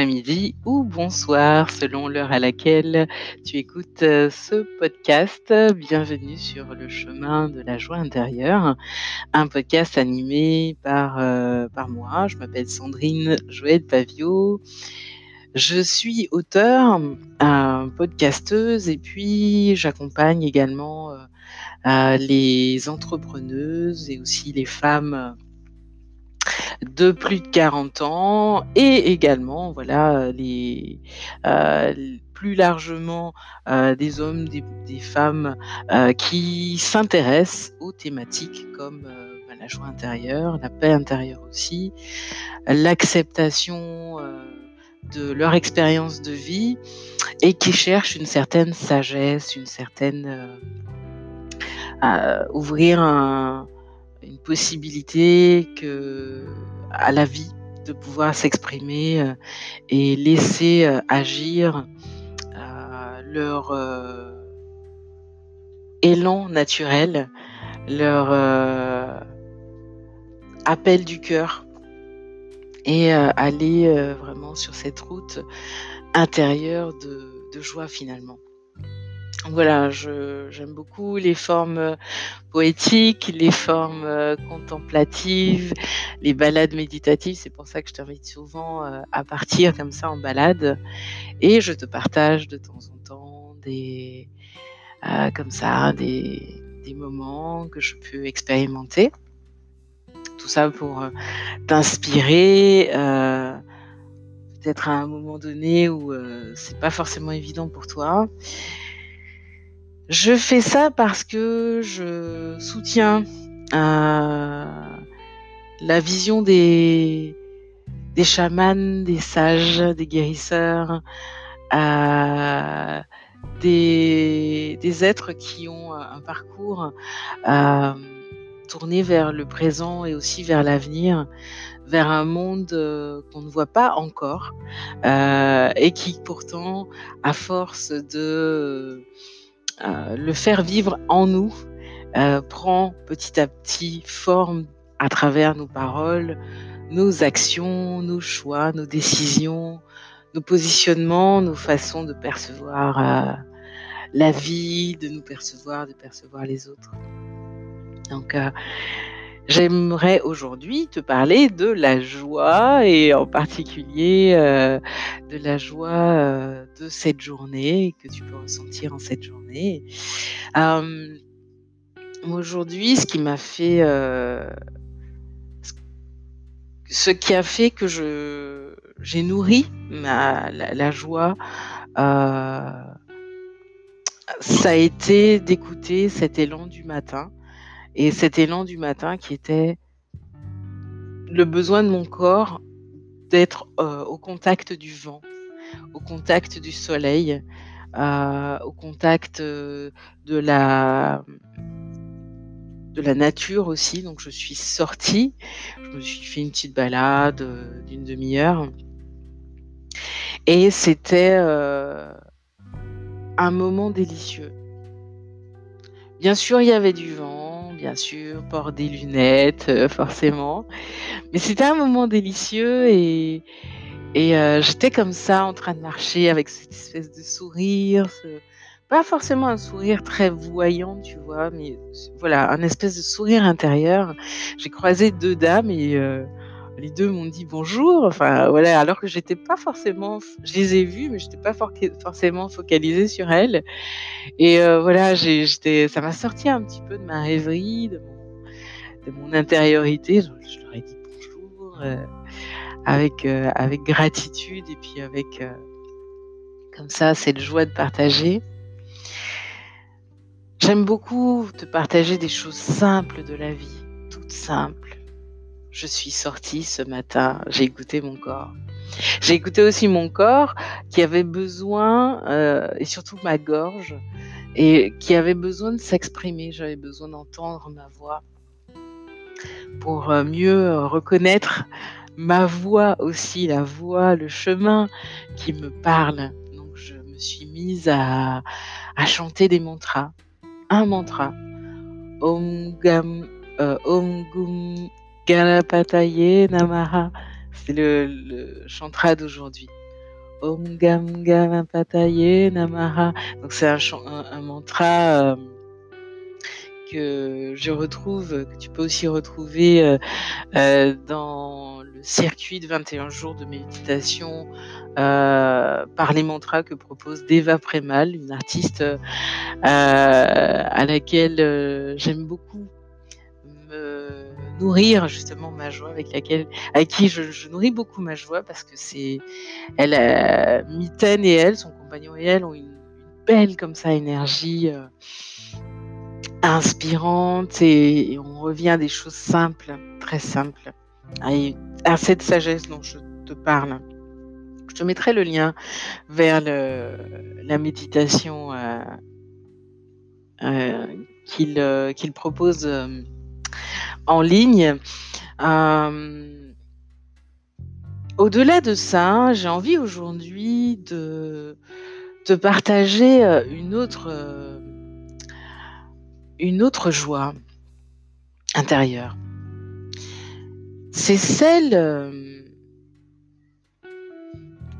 Après-midi ou bonsoir selon l'heure à laquelle tu écoutes euh, ce podcast. Bienvenue sur le chemin de la joie intérieure, un podcast animé par, euh, moi. Je m'appelle Sandrine Joël Pavio. Je suis auteur, euh, podcasteuse et puis j'accompagne également les entrepreneuses et aussi les femmes de plus de 40 ans et également voilà les euh, plus largement euh, des hommes, des, des femmes euh, qui s'intéressent aux thématiques comme euh, bah, la joie intérieure, la paix intérieure aussi, l'acceptation euh, de leur expérience de vie et qui cherchent une certaine sagesse, une certaine euh, à ouvrir un, une possibilité que à la vie de pouvoir s'exprimer euh, et laisser euh, agir euh, leur élan naturel, leur appel du cœur et aller vraiment sur cette route intérieure de joie finalement. Voilà, j'aime beaucoup les formes euh, poétiques, les formes euh, contemplatives, les balades méditatives. C'est pour ça que je t'invite souvent euh, à partir comme ça en balade. Et je te partage de temps en temps des, moments que je peux expérimenter. Tout ça pour t'inspirer, peut-être à un moment donné où c'est pas forcément évident pour toi. Je fais ça parce que je soutiens euh, la vision des, des chamans, des sages, des guérisseurs, euh, des, êtres qui ont un parcours euh, tourné vers le présent et aussi vers l'avenir, vers un monde qu'on ne voit pas encore et qui pourtant, à force de le faire vivre en nous, euh, prend petit à petit forme à travers nos paroles, nos actions, nos choix, nos décisions, nos positionnements, nos façons de percevoir euh, la vie, de nous percevoir, de percevoir les autres. Donc, euh, j'aimerais aujourd'hui te parler de la joie et en particulier euh, de la joie euh, de cette journée que tu peux ressentir en cette journée. Euh, aujourd'hui, ce qui m'a fait, ce qui a fait que je j'ai nourri ma, la, joie, ça a été d'écouter cet élan du matin et cet élan du matin qui était le besoin de mon corps d'être euh, au contact du vent, au contact du soleil, euh, au contact euh, de la nature aussi. Donc je suis sortie, je me suis fait une petite balade d'une demi-heure et c'était un moment délicieux. Bien sûr, il y avait du vent, bien sûr, port des lunettes, euh, forcément, mais c'était un moment délicieux et et euh, j'étais comme ça en train de marcher avec cette espèce de sourire, pas forcément un sourire très voyant, tu vois, mais voilà, un espèce de sourire intérieur. J'ai croisé deux dames et euh, les deux m'ont dit bonjour, enfin voilà, alors que j'étais pas forcément, je les ai vues, mais j'étais pas for- forcément focalisée sur elles. Et euh, voilà, j'étais, ça m'a sorti un petit peu de ma rêverie, de mon, de intériorité. Je, leur ai dit bonjour. euh, avec, euh, avec gratitude et puis avec comme ça cette joie de partager. J'aime beaucoup te partager des choses simples de la vie, toutes simples. Je suis sortie ce matin, j'ai écouté mon corps. J'ai écouté aussi mon corps qui avait besoin, euh, et surtout ma gorge, et qui avait besoin de s'exprimer. J'avais besoin d'entendre ma voix pour euh, mieux reconnaître ma voix aussi, la voix, le chemin qui me parle. Donc je me suis mise à, chanter des mantras. Un mantra. Om euh, Ganapataye Namaha. C'est le, chantra d'aujourd'hui. Om Gam Gam Pataye Namaha. Donc c'est un, mantra euh, que je retrouve, que tu peux aussi retrouver euh, euh, dans le circuit de 21 jours de méditation par les mantras que propose Deva Premal, une artiste à laquelle j'aime beaucoup nourrir justement ma joie avec laquelle avec qui je, nourris beaucoup ma joie parce que c'est elle euh, Miten et elle son compagnon et elle ont une, belle comme ça énergie euh, inspirante et, on revient à des choses simples très simples. À, à cette sagesse dont je te parle je te mettrai le lien vers la méditation euh, qu'il propose en ligne. Au-delà de ça, j'ai envie aujourd'hui de te partager une autre, une autre joie intérieure. C'est celle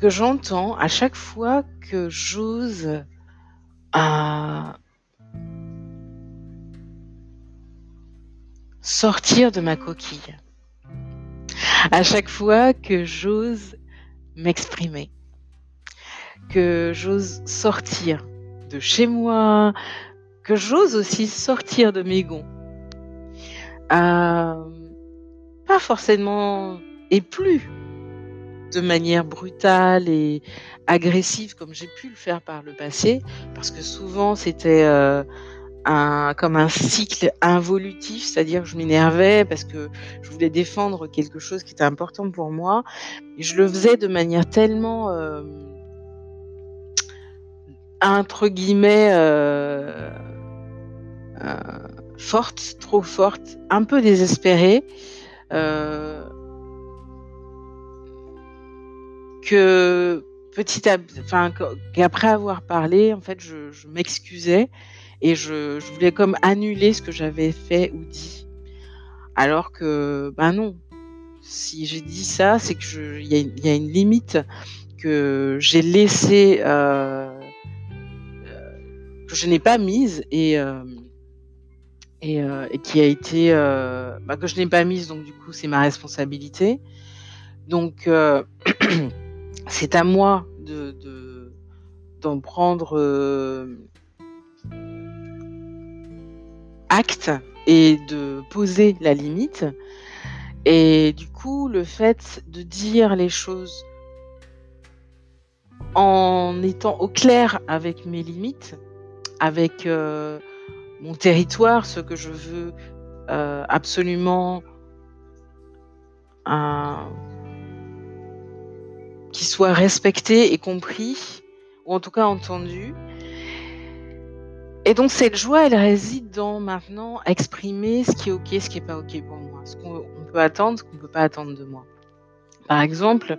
que j'entends à chaque fois que j'ose euh, sortir de ma coquille. À chaque fois que j'ose m'exprimer, que j'ose sortir de chez moi, que j'ose aussi sortir de mes gonds. Euh, pas forcément et plus de manière brutale et agressive comme j'ai pu le faire par le passé, parce que souvent c'était euh, comme un cycle involutif, c'est-à-dire que je m'énervais parce que je voulais défendre quelque chose qui était important pour moi, je le faisais de manière tellement euh, entre guillemets euh, euh, forte, trop forte, un peu désespérée. Que petit à enfin qu'après avoir parlé, en fait, je m'excusais et je, voulais comme annuler ce que j'avais fait ou dit. Alors que, ben non, si j'ai dit ça, c'est que il y, a une limite que j'ai laissée, euh, que je n'ai pas mise et euh, et, euh, qui a été euh, bah, que je n'ai pas mise, donc du coup c'est ma responsabilité. Donc euh, c'est à moi de, de d'en prendre euh, acte et de poser la limite. Et du coup, le fait de dire les choses en étant au clair avec mes limites, avec euh, mon territoire, ce que je veux euh, absolument qui soit respecté et compris, ou en tout cas entendu. Et donc cette joie, elle réside dans maintenant exprimer ce qui est ok, ce qui est pas ok pour moi, ce qu'on peut attendre, ce qu'on peut pas attendre de moi. Par exemple,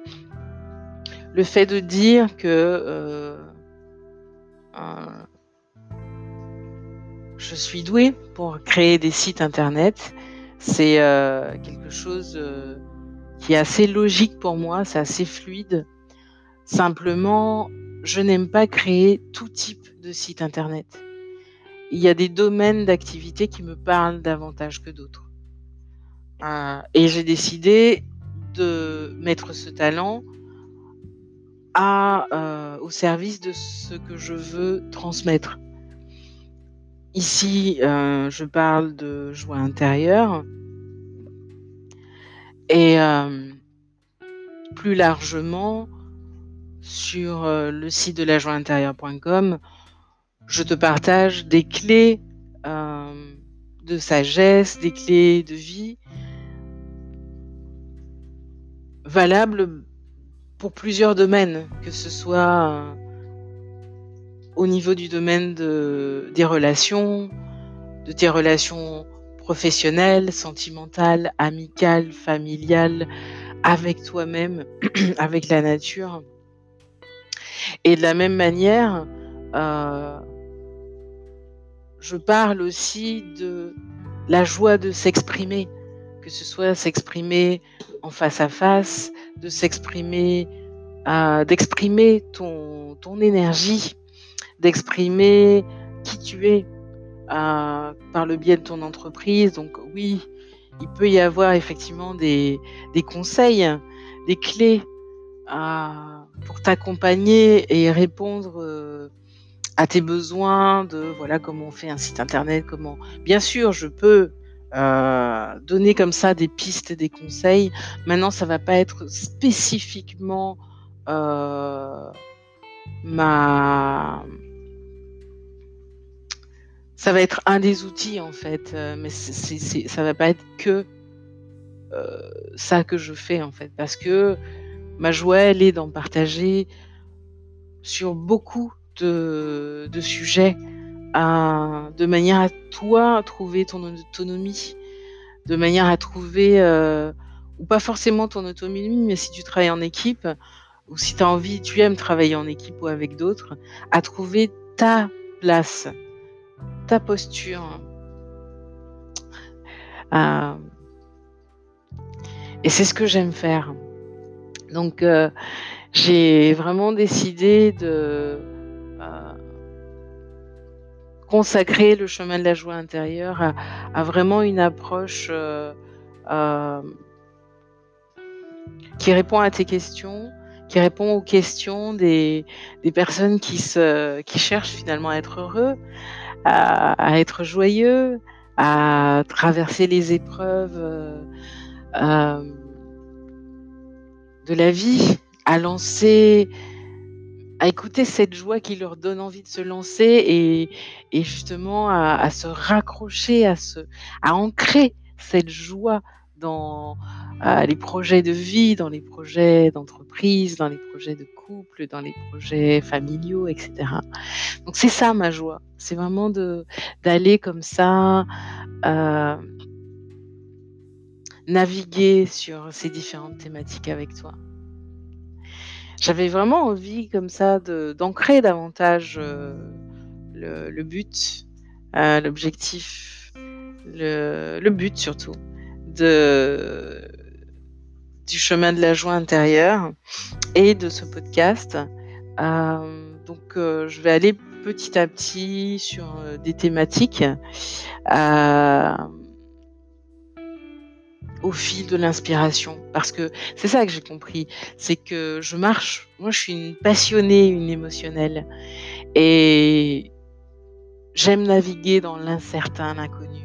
le fait de dire que euh, je suis douée pour créer des sites internet, c'est euh, quelque chose euh, qui est assez logique pour moi, c'est assez fluide. Simplement, je n'aime pas créer tout type de site internet. Il y a des domaines d'activité qui me parlent davantage que d'autres. Euh, et j'ai décidé de mettre ce talent euh, au service de ce que je veux transmettre. Ici, euh, je parle de joie intérieure, et plus largement, sur le site de la je te partage des clés euh, de sagesse, des clés de vie valables pour plusieurs domaines, que ce soit euh, au niveau du domaine de, des relations, de tes relations professionnelle, sentimentale, amicale, familiale, avec toi-même, avec la nature. Et de la même manière, euh, je parle aussi de la joie de s'exprimer, que ce soit s'exprimer en face à face, de s'exprimer, euh, d'exprimer ton, ton énergie, d'exprimer qui tu es euh, par le biais de ton entreprise. Donc oui, il peut y avoir effectivement des, des conseils, des clés euh, pour t'accompagner et répondre à tes besoins de voilà comment on fait un site internet, comment. Bien sûr, je peux euh, donner comme ça des pistes, des conseils. Maintenant, ça va pas être spécifiquement euh, ma ça va être un des outils en fait, euh, mais c'est, c'est, ça va pas être que ça que je fais en fait, parce que ma joie elle est d'en partager sur beaucoup de, sujets, de manière à toi trouver ton autonomie, de manière à trouver euh, ou pas forcément ton autonomie, mais si tu travailles en équipe ou si tu as envie, tu aimes travailler en équipe ou avec d'autres, à trouver ta place ta posture. Euh, et c'est ce que j'aime faire. Donc, euh, j'ai vraiment décidé de consacrer le chemin de la joie intérieure à, vraiment une approche euh, euh, qui répond à tes questions, qui répond aux questions des, des personnes qui, se, qui cherchent finalement à être heureux, à, être joyeux, à traverser les épreuves euh, de la vie, à lancer, à écouter cette joie qui leur donne envie de se lancer et, justement à, se raccrocher, à, se, à ancrer cette joie dans euh, les projets de vie, dans les projets d'entreprise, dans les projets de couple, dans les projets familiaux, etc. Donc c'est ça ma joie, c'est vraiment d'aller comme ça euh, naviguer sur ces différentes thématiques avec toi. J'avais vraiment envie comme ça d'ancrer davantage euh, le, but, euh, l'objectif, le, but surtout du chemin de la joie intérieure et de ce podcast. Euh, donc, je vais aller petit à petit sur des thématiques au fil de l'inspiration. Parce que c'est ça que j'ai compris, c'est que je marche, moi je suis une passionnée, une émotionnelle. Et j'aime naviguer dans l'incertain, l'inconnu.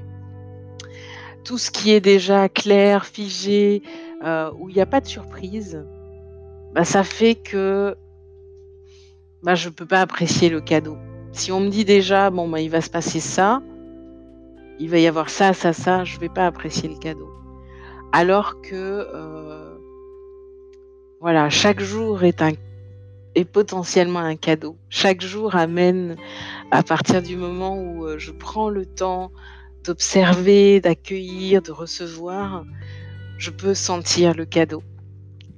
Tout ce qui est déjà clair, figé, euh, où il n'y a pas de surprise, bah, ça fait que bah, je ne peux pas apprécier le cadeau. Si on me dit déjà, bon, bah, il va se passer ça, il va y avoir ça, ça, ça, je ne vais pas apprécier le cadeau. Alors que, euh, voilà, chaque jour est, potentiellement un cadeau. Chaque jour amène, à partir du moment où euh, je prends le temps d'observer, d'accueillir, de recevoir, je peux sentir le cadeau.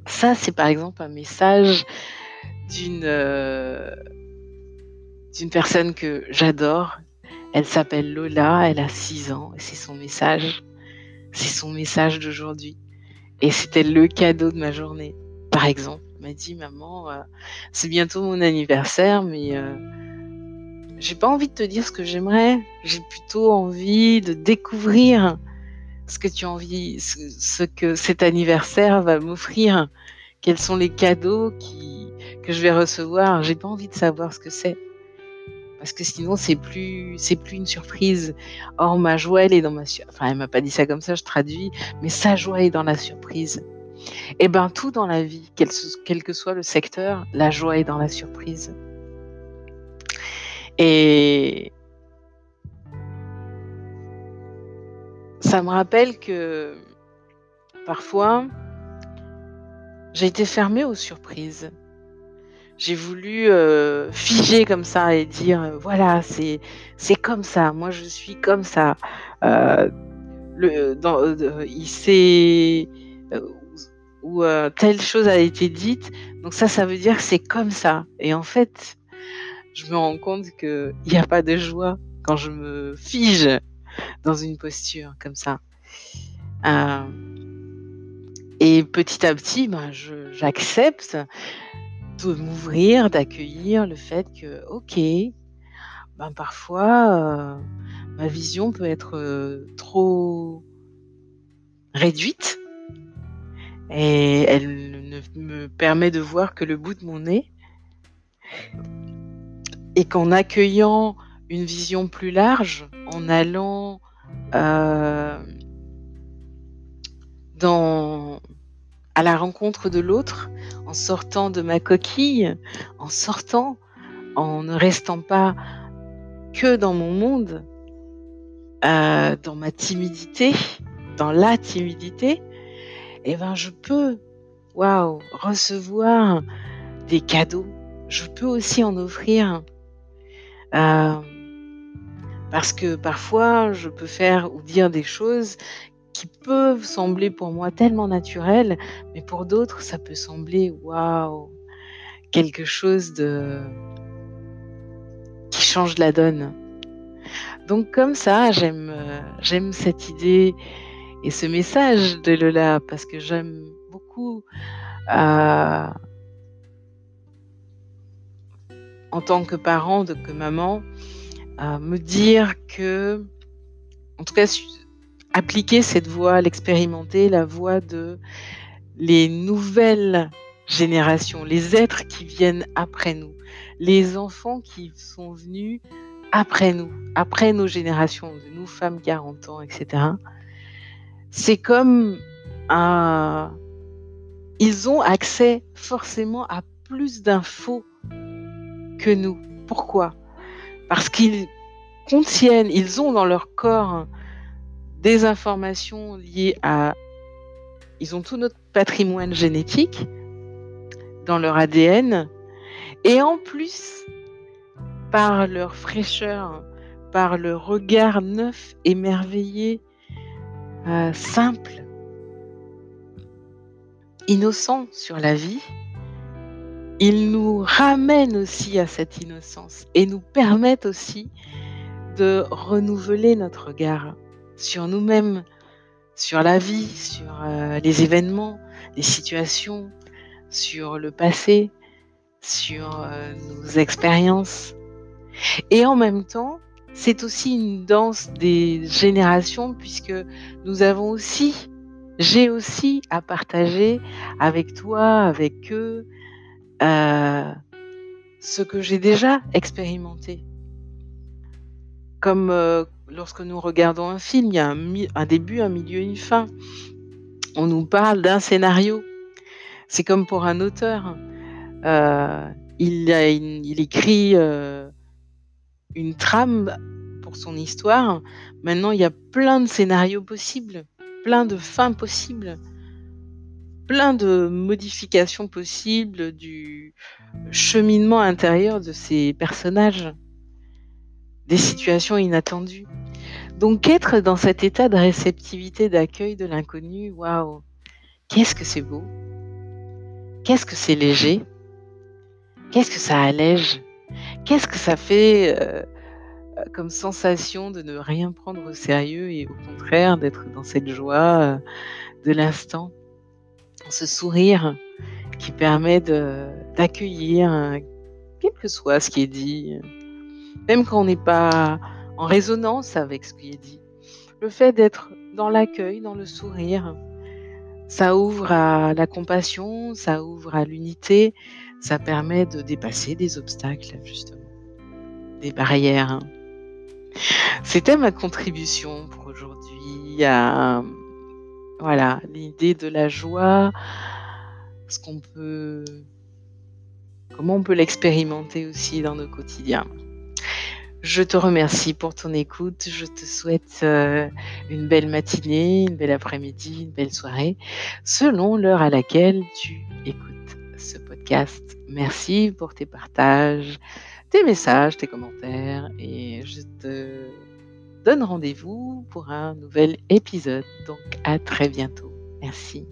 Ça, c'est par exemple un message d'une euh, personne que j'adore. Elle s'appelle Lola, elle a 6 ans c'est son message. C'est son message d'aujourd'hui. Et c'était le cadeau de ma journée. Par exemple, elle m'a dit Maman, euh, c'est bientôt mon anniversaire, mais euh, j'ai pas envie de te dire ce que j'aimerais. J'ai plutôt envie de découvrir ce que tu as envie, ce, ce que cet anniversaire va m'offrir, quels sont les cadeaux qui, que je vais recevoir? J'ai pas envie de savoir ce que c'est. Parce que sinon, c'est plus, c'est plus une surprise. Or, ma joie, elle est dans ma, enfin, elle m'a pas dit ça comme ça, je traduis, mais sa joie est dans la surprise. Et eh ben, tout dans la vie, quel que soit le secteur, la joie est dans la surprise. Et, ça me rappelle que parfois, j'ai été fermée aux surprises. J'ai voulu euh, figer comme ça et dire euh, voilà c'est c'est comme ça moi je suis comme ça euh, le dans il s'est ou telle chose a été dite donc ça ça veut dire c'est comme ça et en fait je me rends compte que il n'y a pas de joie quand je me fige dans une posture comme ça. Et petit à petit, ben, j'accepte m'ouvrir, d'accueillir le fait que, ok, ben, parfois, euh, ma vision peut être euh, trop réduite et elle ne me permet de voir que le bout de mon nez et qu'en accueillant une vision plus large, en allant euh, dans, à la rencontre de l'autre, en sortant de ma coquille, en sortant, en ne restant pas que dans mon monde, euh, dans ma timidité, dans la timidité, eh ben je peux, waouh, recevoir des cadeaux. Je peux aussi en offrir. Euh, parce que parfois, je peux faire ou dire des choses qui peuvent sembler pour moi tellement naturelles, mais pour d'autres, ça peut sembler, waouh, quelque chose de qui change la donne. Donc comme ça, j'aime euh, j'aime cette idée et ce message de Lola parce que j'aime beaucoup euh, en tant que parent, que maman, euh, me dire que, en tout cas, appliquer cette voie, l'expérimenter, la voie de les nouvelles générations, les êtres qui viennent après nous, les enfants qui sont venus après nous, après nos générations, de nous femmes 40 ans, etc c'est comme un... Ils ont accès forcément à plus d'infos que nous. Pourquoi? Parce qu'ils contiennent, ils ont dans leur corps des informations liées à... Ils ont tout notre patrimoine génétique dans leur ADN. Et en plus, par leur fraîcheur, par le regard neuf, émerveillé, euh, simple, innocent sur la vie, il nous ramène aussi à cette innocence et nous permettent aussi de renouveler notre regard sur nous-mêmes, sur la vie, sur euh, les événements, les situations, sur le passé, sur euh, nos expériences. Et en même temps, c'est aussi une danse des générations puisque nous avons aussi, j'ai aussi à partager avec toi, avec eux, euh, ce que j'ai déjà expérimenté. Comme lorsque nous regardons un film, il y a un, début, un milieu, une fin. On nous parle d'un scénario. C'est comme pour un auteur. Euh, il, il, écrit une trame pour son histoire. Maintenant, il y a plein de scénarios possibles, plein de fins possibles, plein de modifications possibles du cheminement intérieur de ces personnages, des situations inattendues. Donc être dans cet état de réceptivité, d'accueil de l'inconnu, waouh, qu'est-ce que c'est beau, qu'est-ce que c'est léger, qu'est-ce que ça allège. Qu'est-ce que ça fait euh, comme sensation de ne rien prendre au sérieux et au contraire d'être dans cette joie euh, de l'instant, ce sourire qui permet d'accueillir euh, quel que soit ce qui est dit, même quand on n'est pas en résonance avec ce qui est dit. Le fait d'être dans l'accueil, dans le sourire, ça ouvre à la compassion, ça ouvre à l'unité, ça permet de dépasser des obstacles, justement, des barrières. Hein. C'était ma contribution pour aujourd'hui à voilà l'idée de la joie, ce qu'on peut, comment on peut l'expérimenter aussi dans nos quotidiens. Je te remercie pour ton écoute. Je te souhaite euh, une belle matinée, une belle après-midi, une belle soirée, selon l'heure à laquelle tu écoutes ce podcast. Merci pour tes partages, tes messages, tes commentaires et je te donne rendez-vous pour un nouvel épisode. Donc à très bientôt. Merci.